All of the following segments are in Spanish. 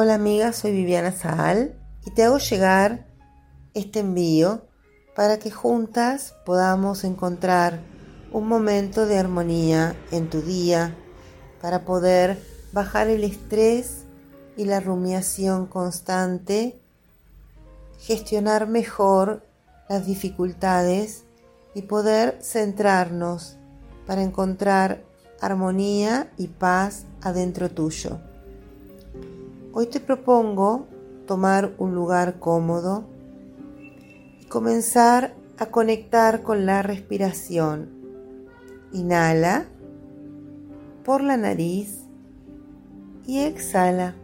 Hola amiga, soy Viviana Saal y te hago llegar este envío para que juntas podamos encontrar un momento de armonía en tu día para poder bajar el estrés y la rumiación constante, gestionar mejor las dificultades y poder centrarnos para encontrar armonía y paz adentro tuyo. Hoy te propongo tomar un lugar cómodo y comenzar a conectar con la respiración. Inhala por la nariz y exhala.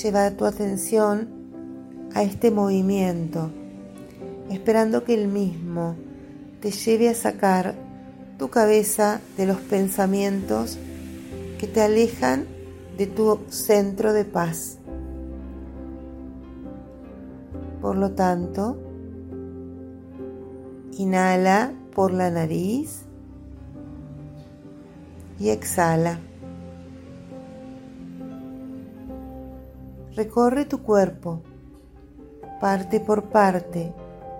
Lleva tu atención a este movimiento, esperando que el mismo te lleve a sacar tu cabeza de los pensamientos que te alejan de tu centro de paz. Por lo tanto, inhala por la nariz y exhala. Recorre tu cuerpo, parte por parte,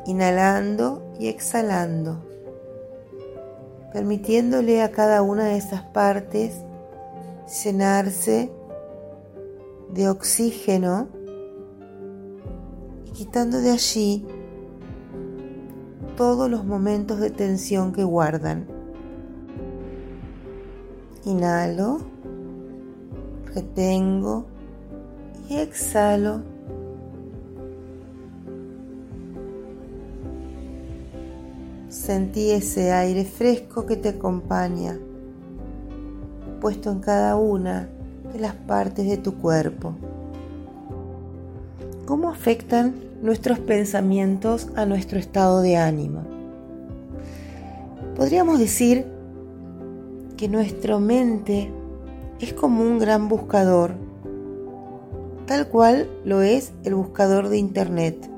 inhalando y exhalando, permitiéndole a cada una de esas partes llenarse de oxígeno y quitando de allí todos los momentos de tensión que guardan. Inhalo, retengo y exhalo. Sentí ese aire fresco que te acompaña puesto en cada una de las partes de tu cuerpo. ¿Cómo afectan nuestros pensamientos a nuestro estado de ánimo? Podríamos decir que nuestra mente es como un gran buscador, tal cual lo es el buscador de Internet.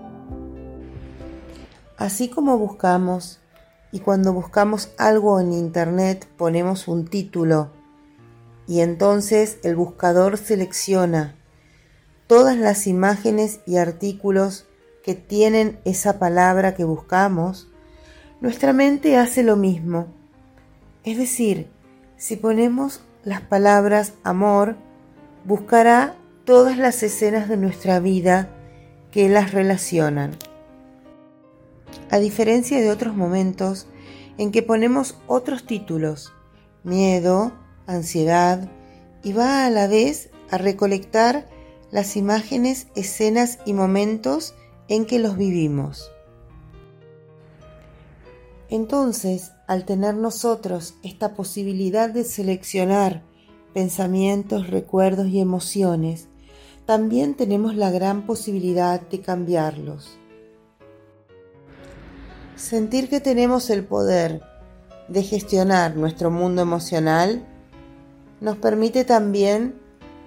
Así como buscamos y cuando buscamos algo en Internet ponemos un título y entonces el buscador selecciona todas las imágenes y artículos que tienen esa palabra que buscamos, nuestra mente hace lo mismo. Es decir, si ponemos las palabras amor, buscará todas las escenas de nuestra vida que las relacionan. A diferencia de otros momentos en que ponemos otros títulos, miedo, ansiedad y va a la vez a recolectar las imágenes, escenas y momentos en que los vivimos. Entonces, al tener nosotros esta posibilidad de seleccionar pensamientos, recuerdos y emociones, también tenemos la gran posibilidad de cambiarlos. Sentir que tenemos el poder de gestionar nuestro mundo emocional nos permite también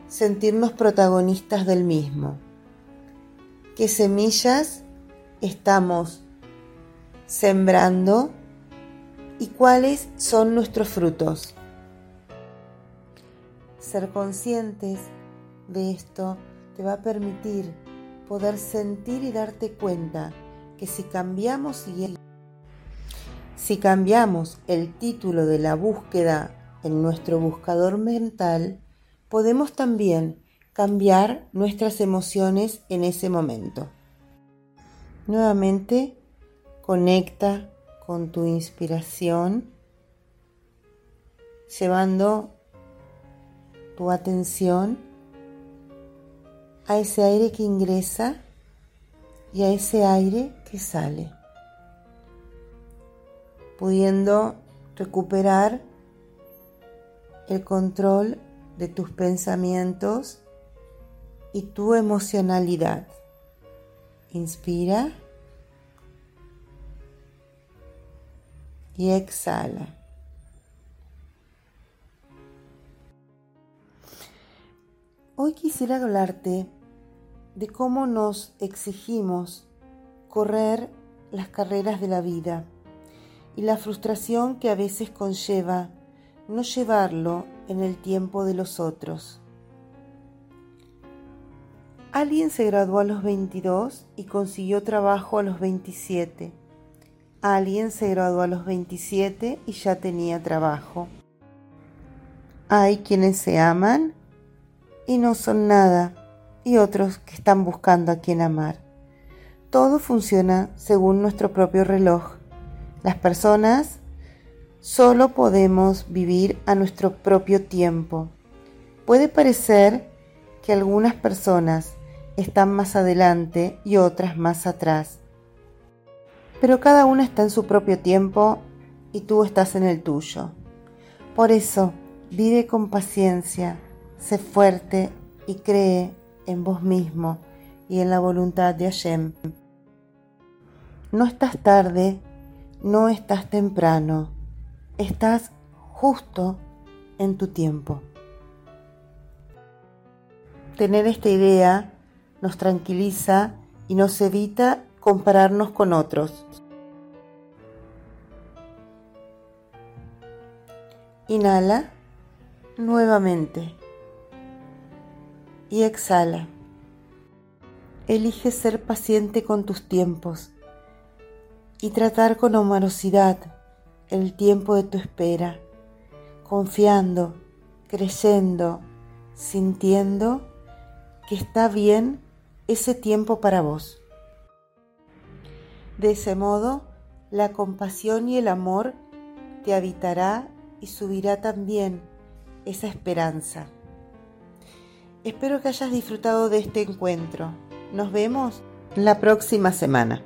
sentirnos protagonistas del mismo. ¿Qué semillas estamos sembrando y cuáles son nuestros frutos? Ser conscientes de esto te va a permitir poder sentir y darte cuenta que si cambiamos si cambiamos el título de la búsqueda en nuestro buscador mental, podemos también cambiar nuestras emociones en ese momento. Nuevamente, conecta con tu inspiración, llevando tu atención a ese aire que ingresa y a ese aire que sale, pudiendo recuperar el control de tus pensamientos y tu emocionalidad. Inspira y exhala. Hoy quisiera hablarte de cómo nos exigimos correr las carreras de la vida y la frustración que a veces conlleva no llevarlo en el tiempo de los otros. Alguien se graduó a los 22 y consiguió trabajo a los 27. Alguien se graduó a los 27 y ya tenía trabajo. Hay quienes se aman y no son nada y otros que están buscando a quien amar. Todo funciona según nuestro propio reloj. Las personas solo podemos vivir a nuestro propio tiempo. Puede parecer que algunas personas están más adelante y otras más atrás. Pero cada una está en su propio tiempo y tú estás en el tuyo. Por eso, vive con paciencia, sé fuerte y cree en vos mismo y en la voluntad de Hashem. No estás tarde, no estás temprano, estás justo en tu tiempo. Tener esta idea nos tranquiliza y nos evita compararnos con otros. Inhala nuevamente y exhala. Elige ser paciente con tus tiempos y tratar con amorosidad el tiempo de tu espera, confiando, creyendo, sintiendo que está bien ese tiempo para vos. De ese modo, la compasión y el amor te habitará y subirá también esa esperanza. Espero que hayas disfrutado de este encuentro. Nos vemos la próxima semana.